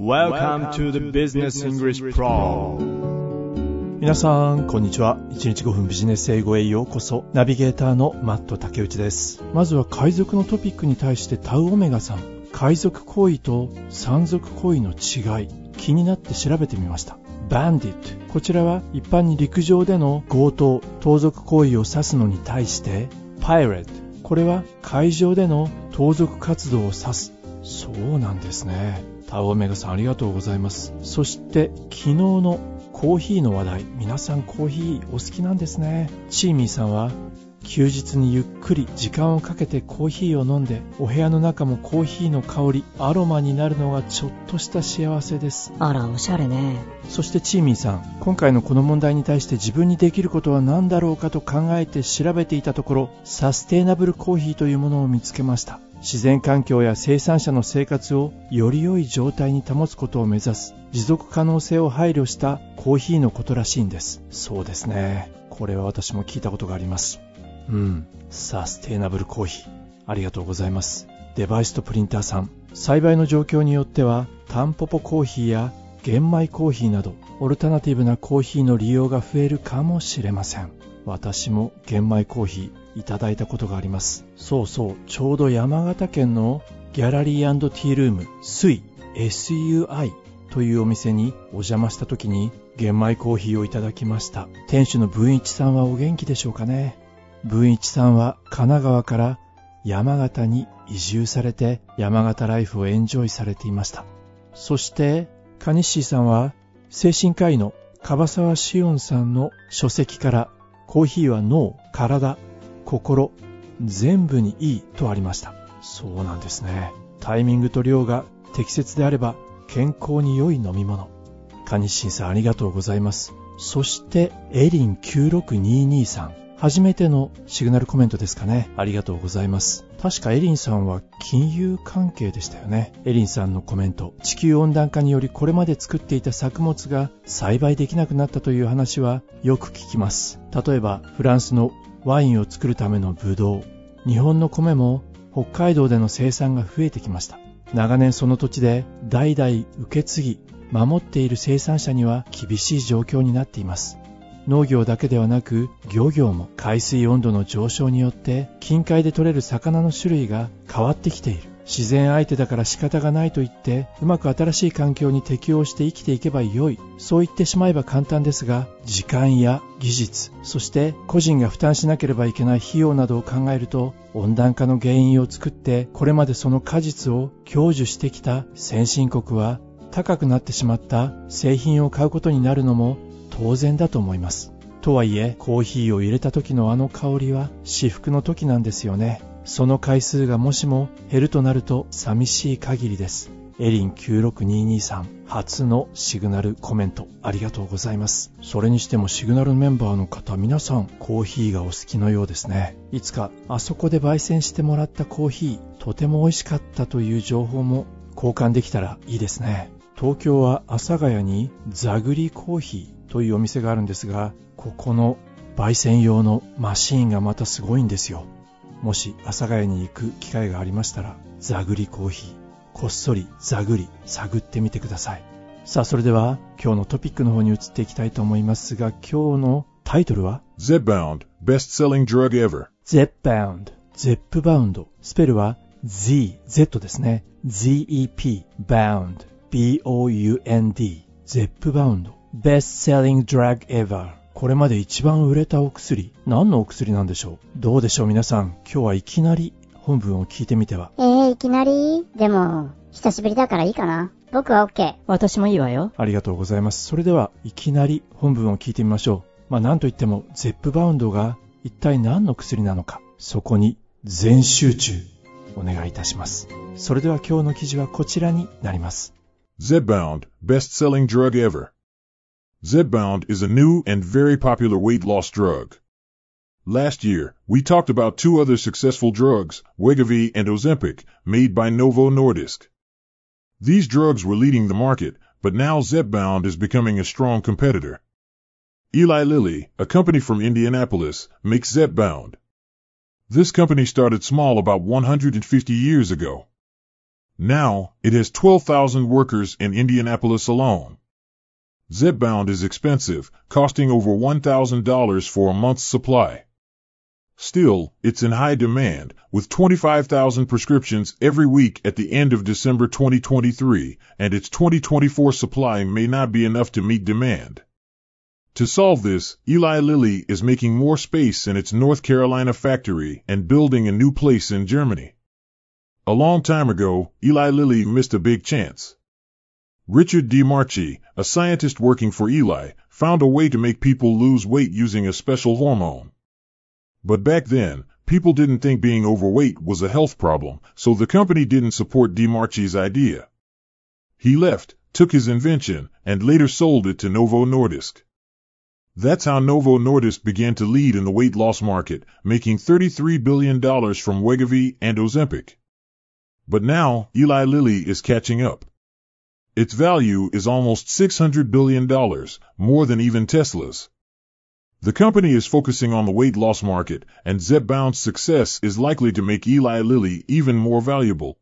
Welcome to the Business English Pro 皆さん、こんにちは。1日5分ビジネス英語へようこそ。ナビゲーターのマット竹内です。まずは海賊のトピックに対してタウオメガさん。海賊行為と山賊行為の違い、気になって調べてみました。バンディット。こちらは一般に陸上での強盗、盗賊行為を指すのに対して、パイレット。これは海上での盗賊活動を指す。そうなんですね。タウオメガさんありがとうございます。そして昨日のコーヒーの話題皆さんコーヒーお好きなんですねチーミーさんは休日にゆっくり時間をかけてコーヒーを飲んでお部屋の中もコーヒーの香りアロマになるのがちょっとした幸せですあら、おしゃれね。そしてチーミーさん今回のこの問題に対して自分にできることは何だろうかと考えて調べていたところサステイナブルコーヒーというものを見つけました自然環境や生産者の生活をより良い状態に保つことを目指す持続可能性を配慮したコーヒーのことらしいんです。そうですね。これは私も聞いたことがあります。うん。サステイナブルコーヒー。ありがとうございます。デバイスとプリンターさん。栽培の状況によってはタンポポコーヒーや玄米コーヒーなどオルタナティブなコーヒーの利用が増えるかもしれません。私も玄米コーヒーいただいたことがあります。そうそう。ちょうど山形県のギャラリーティールームスイ SUI というお店にお邪魔した時に玄米コーヒーをいただきました。店主の文一さんはお元気でしょうかね。文一さんは神奈川から山形に移住されて山形ライフをエンジョイされていました。そしてカニッシーさんは精神科医の樺沢志音さんの書籍からコーヒーは脳、体、心、全部にいいとありました。そうなんですね。タイミングと量が適切であれば健康に良い飲み物。カニッシンさんありがとうございます。そしてエリン96223さん。初めてのシグナルコメントですかね。ありがとうございます。確かエリンさんは金融関係でしたよね。エリンさんのコメント。地球温暖化によりこれまで作っていた作物が栽培できなくなったという話はよく聞きます。例えばフランスのワインを作るためのブドウ。日本の米も北海道での生産が増えてきました。長年その土地で代々受け継ぎ、守っている生産者には厳しい状況になっています。農業だけではなく漁業も海水温度の上昇によって近海で取れる魚の種類が変わってきている自然相手だから仕方がないと言ってうまく新しい環境に適応して生きていけばよいそう言ってしまえば簡単ですが時間や技術そして個人が負担しなければいけない費用などを考えると温暖化の原因を作ってこれまでその果実を享受してきた先進国は高くなってしまった製品を買うことになるのも当然だと思います。とはいえ、コーヒーを入れた時のあの香りは至福の時なんですよね。その回数がもしも減るとなると寂しい限りです。エリン96223初のシグナルコメントありがとうございます。それにしてもシグナルメンバーの方皆さんコーヒーがお好きのようですね。いつかあそこで焙煎してもらったコーヒーとても美味しかったという情報も交換できたらいいですね。東京は阿佐ヶ谷にザグリコーヒーというお店があるんですが、ここの焙煎用のマシーンがまたすごいんですよ。もし阿佐ヶ谷に行く機会がありましたら、ザグリコーヒー、こっそりザグリ探ってみてください。さあ、それでは今日のトピックの方に移っていきたいと思いますが、今日のタイトルは？Zipbound, best-selling drug ever. Zepbound、ゼップバウンド。スペルは Z、Z ですね。ZEP、bound、B-O-U-N-D、ゼップバウンド。Best selling drug ever。これまで一番売れたお薬。何のお薬なんでしょう？どうでしょう皆さん。今日はいきなり本文を聞いてみては。えー、いきなり？でも、久しぶりだからいいかな。僕は OK。私もいいわよ。ありがとうございます。それでは、いきなり本文を聞いてみましょう。まあ、なんといっても、ゼップバウンドが一体何の薬なのか。そこに全集中。お願いいたします。それでは今日の記事はこちらになります。Zipbound, best-selling drug ever. Zipbound is a new and very popular weight loss drug. Last year, we talked about two other successful drugs, Wegovy and Ozempic, made by Novo Nordisk. These drugs were leading the market, but now Zepbound is becoming a strong competitor. Eli Lilly, a company from Indianapolis, makes Zepbound. This company started small about 150 years ago. Now, it has 12,000 workers in Indianapolis alone. Zipbound is expensive, costing over $1,000 for a month's supply. Still, it's in high demand, with 25,000 prescriptions every week at the end of December 2023, and its 2024 supply may not be enough to meet demand. To solve this, Eli Lilly is making more space in its North Carolina factory and building a new place in Germany. A long time ago, Eli Lilly missed a big chance. Richard DiMarchi, a scientist working for Eli, found a way to make people lose weight using a special hormone. But back then, people didn't think being overweight was a health problem, so the company didn't support DiMarchi's idea. He left, took his invention, and later sold it to Novo Nordisk. That's how Novo Nordisk began to lead in the weight loss market, making $33 billion from Wegovy and Ozempic. But now, Eli Lilly is catching up. Its value is almost $600 billion, more than even Tesla's. The company is focusing on the weight loss market, and Zepbound's success is likely to make Eli Lilly even more valuable.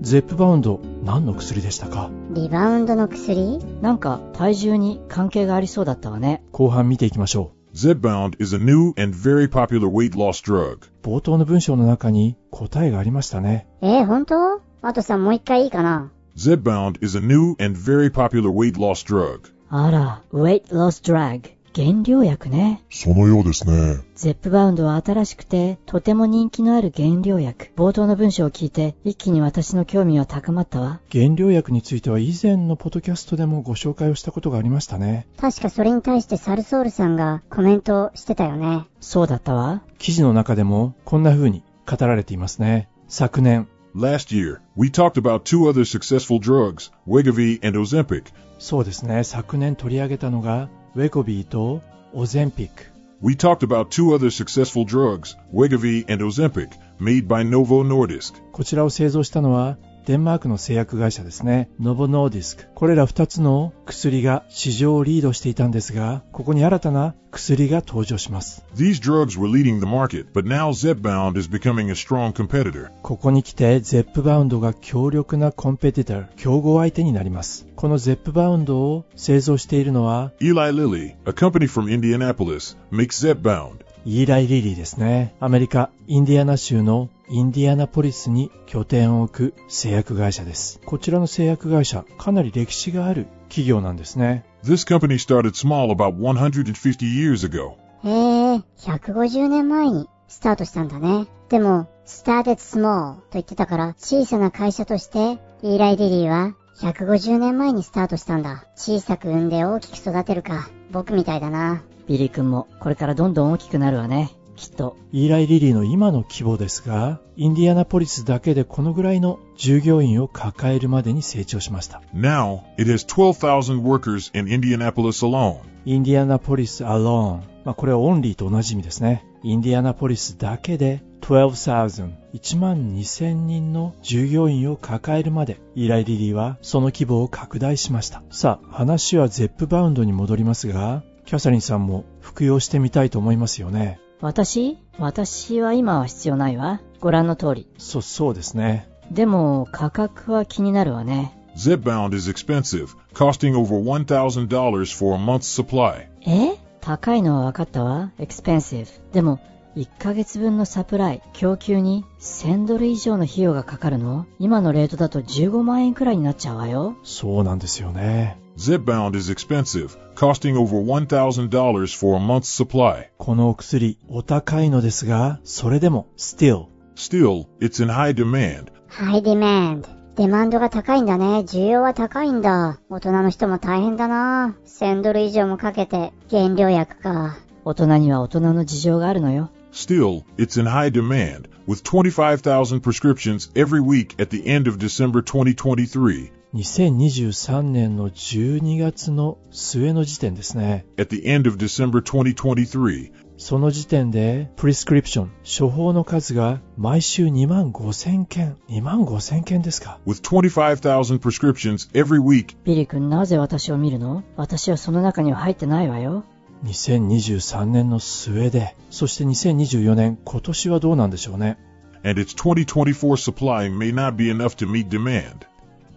ゼップバウンド何の薬でしたかリバウンドの薬なんか体重に関係がありそうだったわね。後半見ていきましょ Zepbound is a new and very popular weight loss drug. う冒頭の文章の中に答えがありましたねえー、本当あとさんもう一回いいかな Zepbound is a new and very popular weight loss drug. あら、weight loss drug。減量薬ね。そのようですね。ゼップバウンドは新しくて、とても人気のある減量薬。冒頭の文章を聞いて、一気に私の興味は高まったわ。原料薬については以前のポッドキャストでもご紹介をしたことがありましたね確かそれに対してサルソールさんがコメントしてたよね。そうだったわ。記事の中でもこんな風に語られていますね昨年 Last year, we talked about two other successful drugs, Wegovy and Ozempic. そうですね昨年取り上げたのがウェコビーとオゼンピック We talked about two other successful drugs, Wegovy and Ozempic, made by Novo Nordisk. こちらを製造したのは デンマークの製薬会社ですね。ノボノーディスク。これら2つの薬が市場をリードしていたんですが、ここに新たな薬が登場します。These drugs were leading the market, but now Zepbound is becoming a strong competitor. ここに来て、ゼップバウンドが強力なコンペティター、競合相手になります。このゼップバウンドを製造しているのは、Eli Lilly, a company from Indianapolis, makes Zepbound. イーライ・リリーですね。アメリカ・インディアナ州のインディアナポリスに拠点を置く製薬会社です。こちらの製薬会社、かなり歴史がある企業なんですね。This company started small about 150 years ago. へえ、150年前にスタートしたんだね。でも、started small と言ってたから、小さな会社として、イーライ・リリーは150年前にスタートしたんだ。小さく産んで大きく育てるか。僕みたいだな。ビリー君もこれからどんどん大きくなるわね。きっと。イーライ・リリーの今の規模ですが、インディアナポリスだけでこのぐらいの従業員を抱えるまでに成長しました。Now, it has 12,000 workers in Indianapolis alone. インディアナポリス alone。まあこれは only と同じ意味ですね。インディアナポリスだけで12,000、1万2000人の従業員を抱えるまで、イーライ・リリーはその規模を拡大しました。さあ、話はゼップバウンドに戻りますが、キャサリンさんも服用してみたいと思いますよね。私？私は今は必要ないわ。ご覧の通り。そ、そうですね。でも価格は気になるわね。Zepbound is expensive, costing over $1,000 for a month's supply. え？高いのは分かったわ。expensive。でも、1ヶ月分のサプライ、供給に1000ドル以上の費用がかかるの？今のレートだと15万円くらいになっちゃうわよ。そうなんですよね。Zepbound is expensive, costing over $1,000 for a month's supply. このお薬、お高いのですが、それでも、still、 Still, it's in high demand. ハイディマンド。デマンドが高いんだね。需要は高いんだ。大人の人も大変だな。1000ドル以上もかけて、原料薬か。大人には大人の事情があるのよ。 Still, it's in high demand, with 25,000 prescriptions every week at the end of December 2023. 2023年の12月の末の時点ですね。At the end of December 2023, その時点で、 prescription、処方の数が毎週2万5千件。2万5千件ですか with 25,000 prescriptions every week ビリー君なぜ私を見るの？私はその中には入ってないわよ。2023年の末で、そして2024年、今年はどうなんでしょうね。and its 2024 supply may not be enough to meet demand.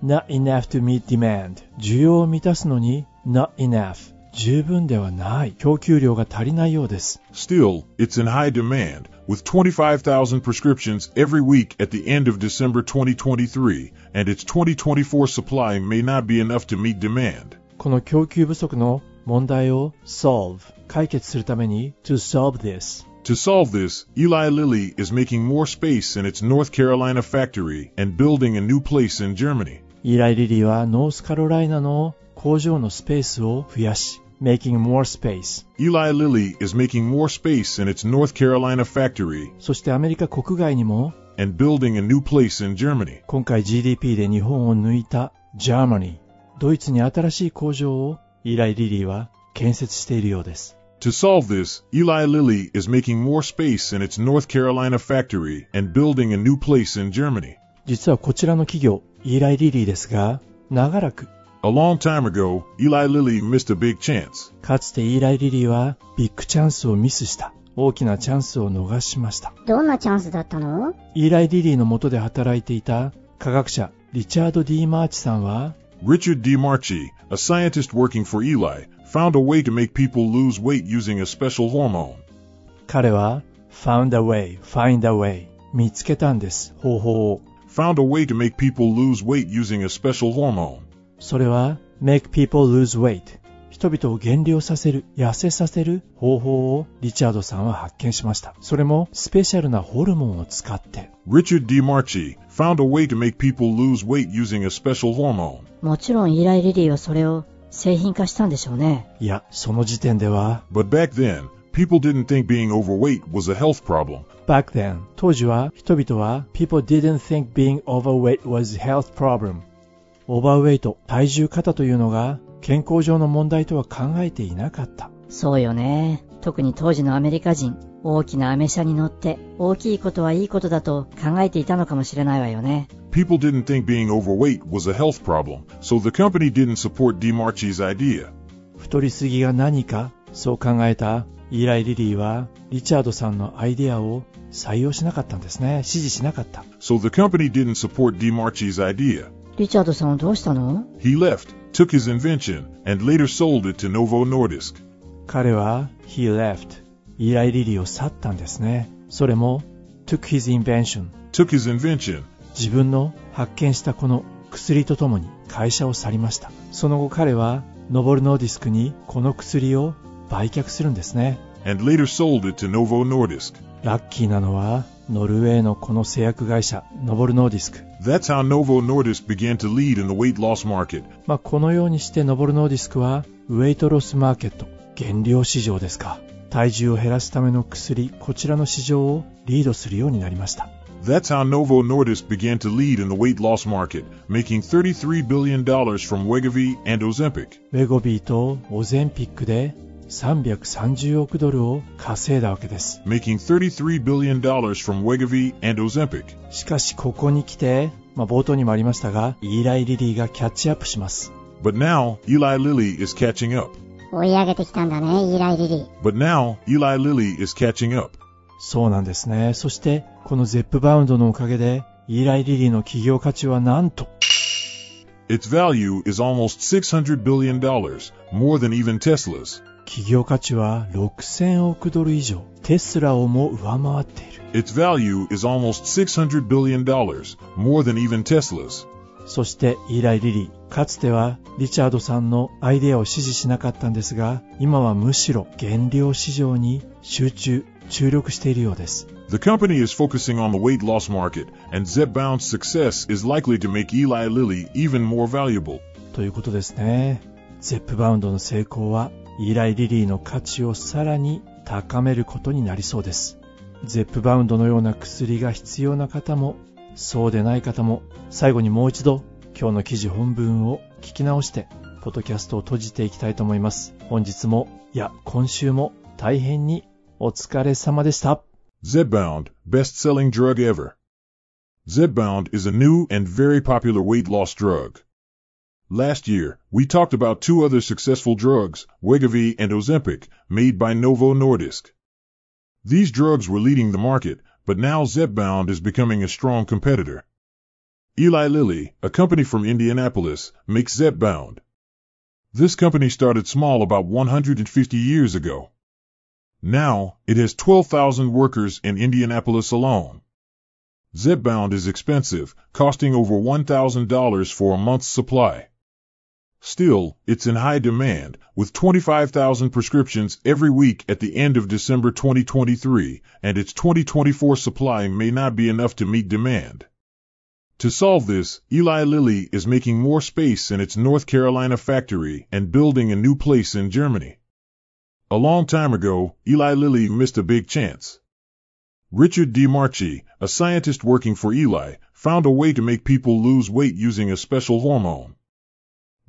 not enough to meet demand 需要を満たすのに not enough 十分ではない供給量が足りないようです Still, it's in high demand, with 25,000 prescriptions every week at the end of December 2023, and its 2024 supply may not be enough to meet demand. この供給不足の問題を solve 解決するために to solve this To solve this, Eli Lilly is making more space in its North Carolina factory and building a new place in Germany. イーライ・リリーはノースカロライナの工場のスペースを増やし making more space Eli Lilly is making more space in its North Carolina factory そしてアメリカ国外にも and building a new place in Germany. 今回 GDP で日本を抜いた Germany ドイツに新しい工場をイーライ・リリーは建設しているようです To solve this, Eli Lilly is making more space in its North Carolina factory and building a new place in Germany. 実はこちらの企業イーライ・リリーですが長らく A long time ago, Eli Lilly missed a big chance. かつてイーライ・リリーはビッグチャンスをミスした大きなチャンスを逃しましたどんなチャンスだったのイーライ・リリーの下で働いていた科学者リチャード・ D・ マーチさんは Richard DiMarchi, a scientist working for Eli, found a way to make people lose weight using a special hormone. 彼は found a way, find a way 見つけたんです方法を Found a way to make people lose weight using a special hormone. それは make people lose weight 人々を減量させる痩せさせる方法をリチャードさんは発見しましたそれもスペシャルなホルモンを使って Richard DiMarchi found a way to make people lose weight using a special hormone. もちろんイーライ・リリーはそれを製品化したんでしょうね。いやその時点では But back then, people didn't think being overweight was a health problem. back then 当時は人々は people didn't think being overweight was health problem オーバーウェイト体重過多というのが健康上の問題とは考えていなかったそうよね。特に当時のアメリカ人、大きなアメ車に乗って大きいことはいいことだと考えていたのかもしれないわよね。People didn't think being overweight was a health problem, so the company didn't support DiMarchi's idea. 太りすぎが何かそう考えたイーライ・リリーはリチャードさんのアイディアを採用しなかったんですね。支持しなかった。リチャードさんはどうしたの？彼は、イーライ・リリーを去ったんですね。それも、自分の発見したこの薬とともに会社を去りました。その後彼は、ノボノルディスクにこの薬を売却するんですね and later sold it to Novo Nordisk. ラッキーなのはノルウェーのこの製薬会社ノボノルディスク That's how Novo Nordisk began to lead in the weight loss market. まあ、このようにしてノボノルディスクは weight loss market 減量市場ですか体重を減らすための薬こちらの市場をリードするようになりました That's how Novo Nordisk began to lead in the weight loss market, making $33 billion from Wegovy and Ozempic. ウェゴビーとオゼンピックで330億ドルを稼いだわけです Making $33 billion from Wegovy and Ozempic. しかしここに来て、まあ、冒頭にもありましたがイーライ・リリーがキャッチアップします But now, Eli Lilly is catching up. 追い上げてきたんだね、イーライリリー。But now, Eli Lilly is catching up. そうなんですねそしてこのゼップバウンドのおかげでイーライ・リリーの企業価値はなんと Its value is almost $600 billion, more than even Tesla's. 企業価値は6000億ドル以上テスラをも上回っている Its value is almost $600 billion, more than even Tesla's. そしてイーライ・リリーかつてはリチャードさんのアイデアを支持しなかったんですが今はむしろ原料市場に集中注力しているようです The company is focusing on the weight loss market, and Zepbound's success is likely to make Eli Lilly even more valuable. ということですねゼップバウンドの成功はイーライ・リリーの価値をさらに高めることになりそうですゼップバウンドのような薬が必要な方もそうでない方も最後にもう一度今日の記事本文を聞き直してポッドキャストを閉じていきたいと思います本日もいや今週も大変にお疲れ様でした Zepbound, best-selling drug ever. Zepbound is a new and very popular weight loss drug. Last year, we talked about two other successful drugs, Wegovy and Ozempic, made by Novo Nordisk. These drugs were leading the market, but now Zepbound is becoming a strong competitor. Eli Lilly, a company from Indianapolis, makes Zepbound. This company started small about 150 years ago. Now, it has 12,000 workers in Indianapolis alone. Zepbound is expensive, costing over $1,000 for a month's supply. Still, it's in high demand, with 25,000 prescriptions every week at the end of December 2023, and its 2024 supply may not be enough to meet demand. To solve this, Eli Lilly is making more space in its North Carolina factory and building a new place in Germany. A long time ago, Eli Lilly missed a big chance. Richard D. Marchi, a scientist working for Eli, found a way to make people lose weight using a special hormone.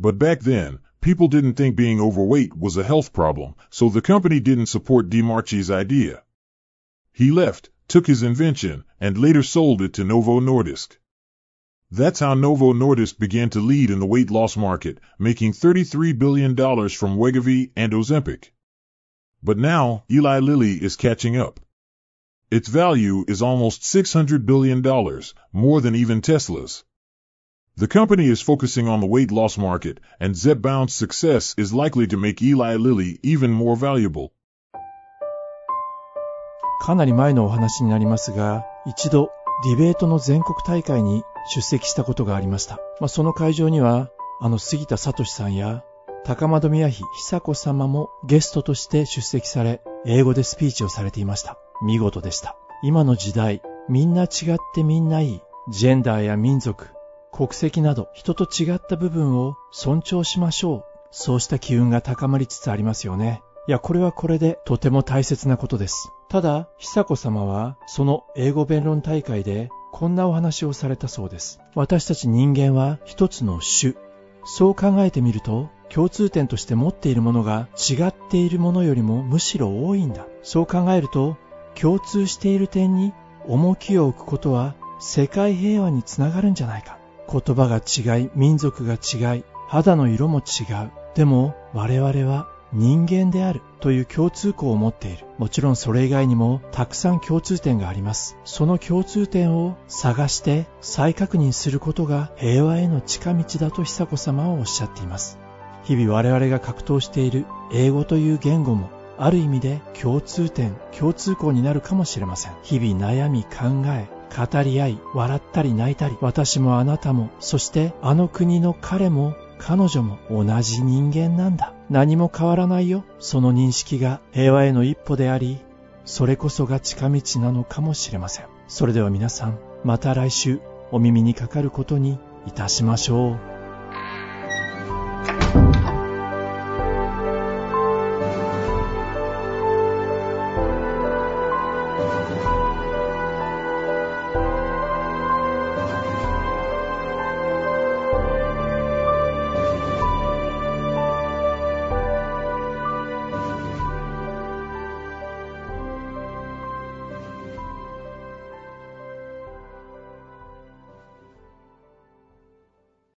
But back then, people didn't think being overweight was a health problem, so the company didn't support DeMarchi's idea. He left, took his invention, and later sold it to Novo Nordisk. That's how Novo Nordisk began to lead in the weight loss market, making $33 billion from Wegovy and Ozempic. But now, Eli Lilly is catching up. Its value is almost $600 billion, more than even Tesla's. The company is focusing on the weight loss market, and Zepbound's success is likely to make Eli Lilly even more valuable. かなり前のお話になりますが、一度ディベートの全国大会に出席したことがありました。まあ、その会場には、あの杉田聡さんや高円宮妃久子様もゲストとして出席され、英語でスピーチをされていました。見事でした。今の時代、みんな違ってみんないい。ジェンダーや民族、国籍など人と違った部分を尊重しましょう。そうした機運が高まりつつありますよね。いや、これはこれでとても大切なことです。ただ、久子様はその英語弁論大会でこんなお話をされたそうです。私たち人間は一つの種。そう考えてみると、共通点として持っているものが違っているものよりもむしろ多いんだ。そう考えると、共通している点に重きを置くことは世界平和につながるんじゃないか。言葉が違い、民族が違い、肌の色も違う。でも我々は人間であるという共通項を持っている。もちろんそれ以外にもたくさん共通点があります。その共通点を探して再確認することが平和への近道だと久子様はおっしゃっています。日々我々が格闘している英語という言語もある意味で共通点、共通項になるかもしれません。日々悩み考え、語り合い、笑ったり泣いたり、私もあなたも、そしてあの国の彼も彼女も同じ人間なんだ。何も変わらないよ。その認識が平和への一歩であり、それこそが近道なのかもしれません。それでは皆さん、また来週お耳にかかることにいたしましょう。